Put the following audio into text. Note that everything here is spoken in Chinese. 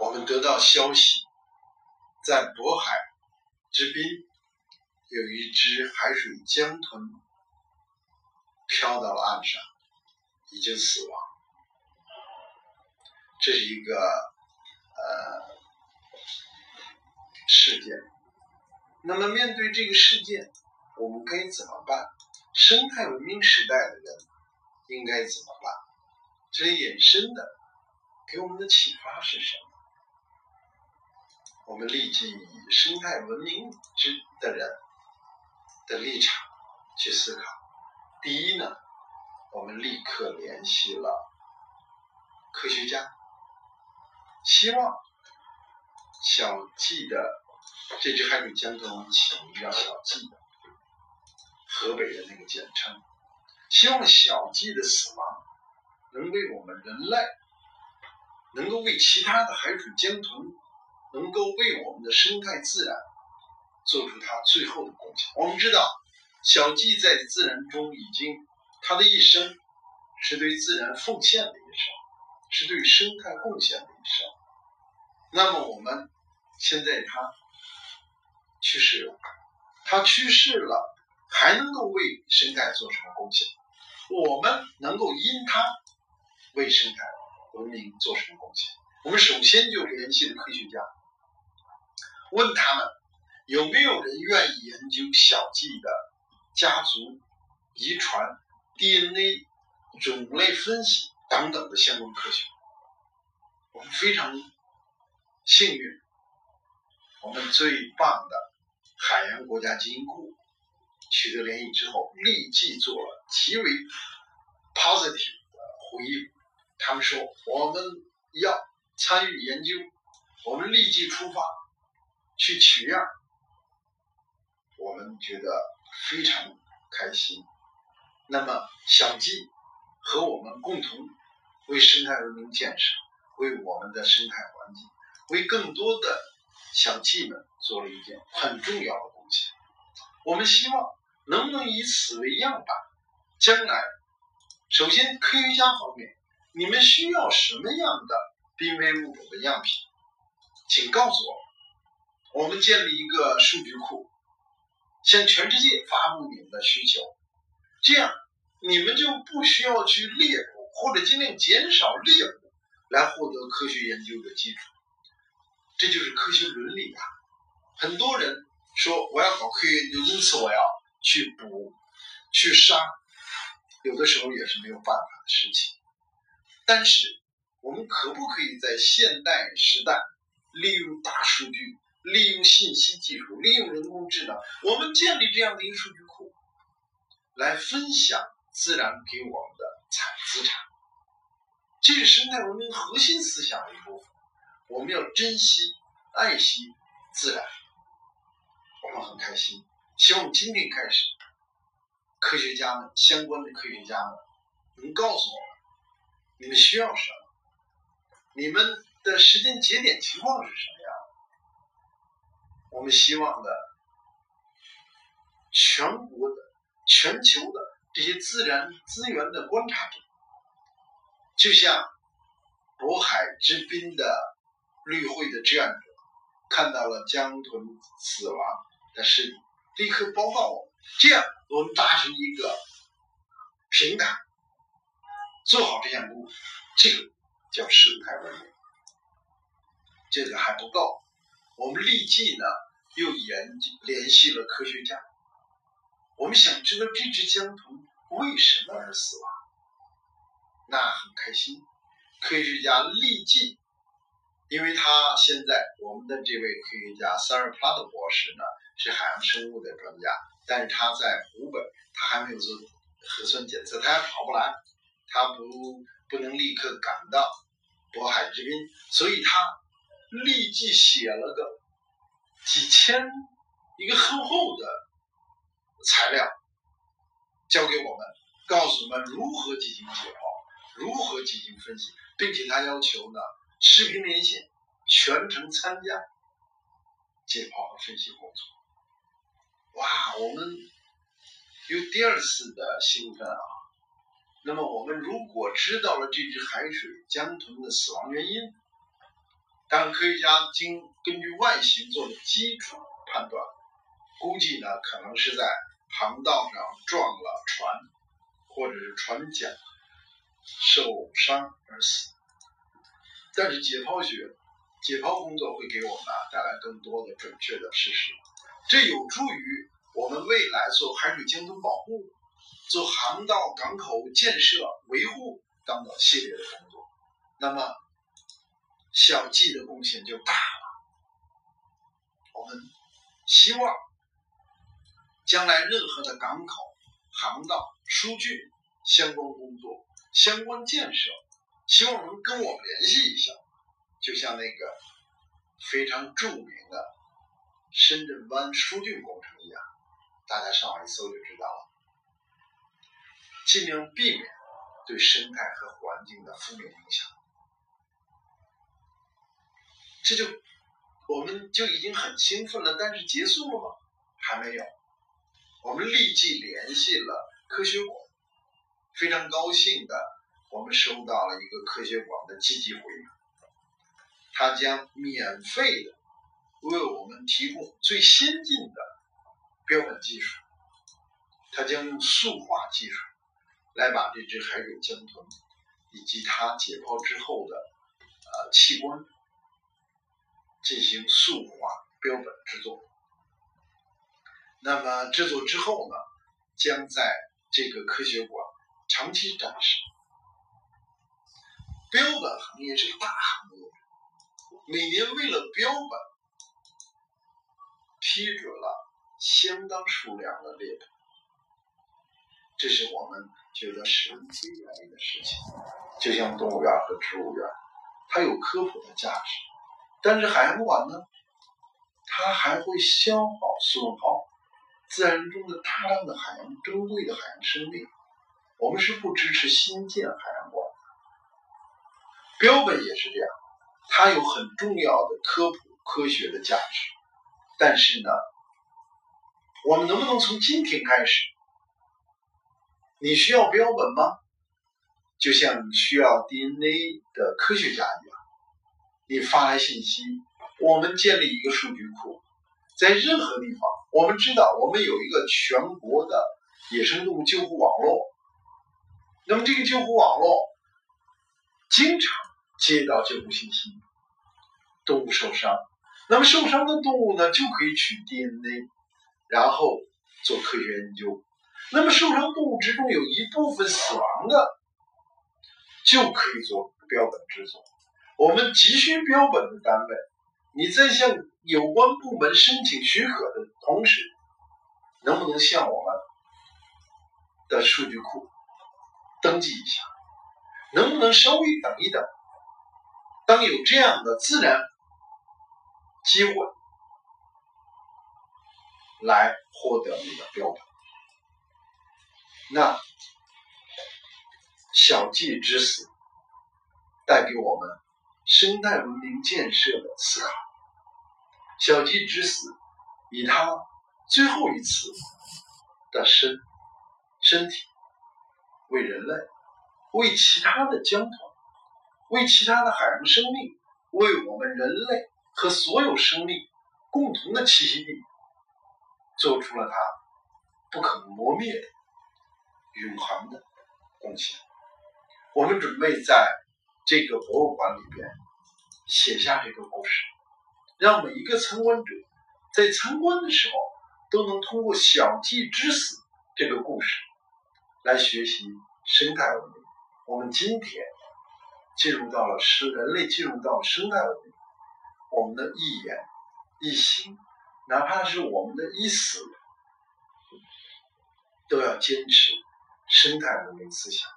我们得到消息，在渤海之滨有一只海水江豚飘到了岸上，已经死亡。这是一个呃事件。那么面对这个事件，我们该怎么办？生态文明时代的人应该怎么办？这里衍生的给我们的启发是什么？我们立即以生态文明之的人的立场去思考。第一呢，我们立刻联系了科学家，希望小季的这只海水江豚起名叫小季。河北的那个简称，希望小季的死亡能为我们人类，能够为其他的海水江豚，能够为我们的生态自然做出它最后的贡献。我们知道，小鸡在自然中已经，他的一生是对自然奉献的一生，是对生态贡献的一生。那么我们现在他去世了，他去世了。还能够为生态做什么贡献？我们能够因它为生态文明做什么贡献？我们首先就联系了科学家，问他们有没有人愿意研究小季的家族遗传、DNA、种类分析等等的相关科学。我们非常幸运，我们最棒的海洋国家基因库。取得联系之后，立即做了极为 positive 的回应。他们说：“我们要参与研究，我们立即出发去取样。”我们觉得非常开心。那么，小季和我们共同为生态文明建设、为我们的生态环境、为更多的小季们做了一件很重要的贡献。我们希望。能不能以此为样板？将来，首先科学家方面，你们需要什么样的濒危物种的样品？请告诉我，我们建立一个数据库，向全世界发布你们的需求，这样你们就不需要去猎捕，或者尽量减少猎捕，来获得科学研究的基础。这就是科学伦理啊！很多人说我要搞科学研究，因此我要。去捕、去杀，有的时候也是没有办法的事情。但是，我们可不可以在现代时代利用大数据、利用信息技术、利用人工智能，我们建立这样的一个数据库，来分享自然给我们的产资产？这是生态文明核心思想的一部分。我们要珍惜、爱惜自然，我们很开心。希望今天开始，科学家们、相关的科学家们能告诉我们，你们需要什么，你们的时间节点情况是什么。我们希望的全国的、全球的这些自然资源的观察者，就像渤海之滨的绿会的志愿者，看到了江豚死亡的尸体。立刻报告我，这样我们达成一个平台，做好这项工作，这个叫生态文明。这个还不够，我们立即呢又研究联系了科学家，我们想知道这只江豚为什么而死亡。那很开心，科学家立即，因为他现在我们的这位科学家塞尔普拉特博士呢。是海洋生物的专家，但是他在湖北，他还没有做核酸检测，他还跑不来，他不不能立刻赶到渤海之滨，所以他立即写了个几千一个厚厚的材料交给我们，告诉我们如何进行解剖，如何进行分析，并且他要求呢视频连线全程参加解剖和分析工作。哇，我们有第二次的兴奋啊！那么，我们如果知道了这只海水江豚的死亡原因，当科学家经根据外形做基础判断，估计呢可能是在航道上撞了船，或者是船桨受伤而死。但是解剖学、解剖工作会给我们带来更多的准确的事实，这有助于我们未来做海水交通保护、做航道港口建设维护等等系列的工作。那么，小计的贡献就大了。我们希望将来任何的港口、航道、数据相关工作、相关建设。希望能跟我们联系一下，就像那个非常著名的深圳湾疏浚工程一样，大家上网一搜就知道了。尽量避免对生态和环境的负面影响，这就我们就已经很兴奋了。但是结束了吗？还没有。我们立即联系了科学馆，非常高兴的。我们收到了一个科学馆的积极回应，他将免费的为我们提供最先进的标本技术，他将用塑化技术来把这只海水江豚以及它解剖之后的呃器官进行塑化标本制作。那么制作之后呢，将在这个科学馆长期展示。标本行业是个大行业，每年为了标本批准了相当数量的猎本，这是我们觉得十分悲哀的事情。就像动物园和植物园，它有科普的价值，但是海洋馆呢，它还会消耗损耗自然中的大量的海洋珍贵的海洋生命。我们是不支持新建海洋馆。标本也是这样，它有很重要的科普科学的价值。但是呢，我们能不能从今天开始？你需要标本吗？就像需要 DNA 的科学家一样，你发来信息，我们建立一个数据库，在任何地方，我们知道我们有一个全国的野生动物救护网络。那么这个救护网络经常。接到救护信息，动物受伤，那么受伤的动物呢，就可以取 DNA，然后做科学研究。那么受伤动物之中有一部分死亡的，就可以做标本制作。我们急需标本的单位，你在向有关部门申请许可的同时，能不能向我们的数据库登记一下？能不能稍微等一等？当有这样的自然机会来获得你的标本，那小计之死带给我们生态文明建设的思考。小鸡之死以他最后一次的身身体为人类，为其他的江豚。为其他的海洋生命，为我们人类和所有生命共同的栖息地，做出了它不可磨灭的永恒的贡献。我们准备在这个博物馆里边写下这个故事，让每一个参观者在参观的时候都能通过小计之死这个故事来学习生态文明。我们今天。进入到了是人类进入到生态文明，我们的一言一行，哪怕是我们的一死，都要坚持生态文明思想。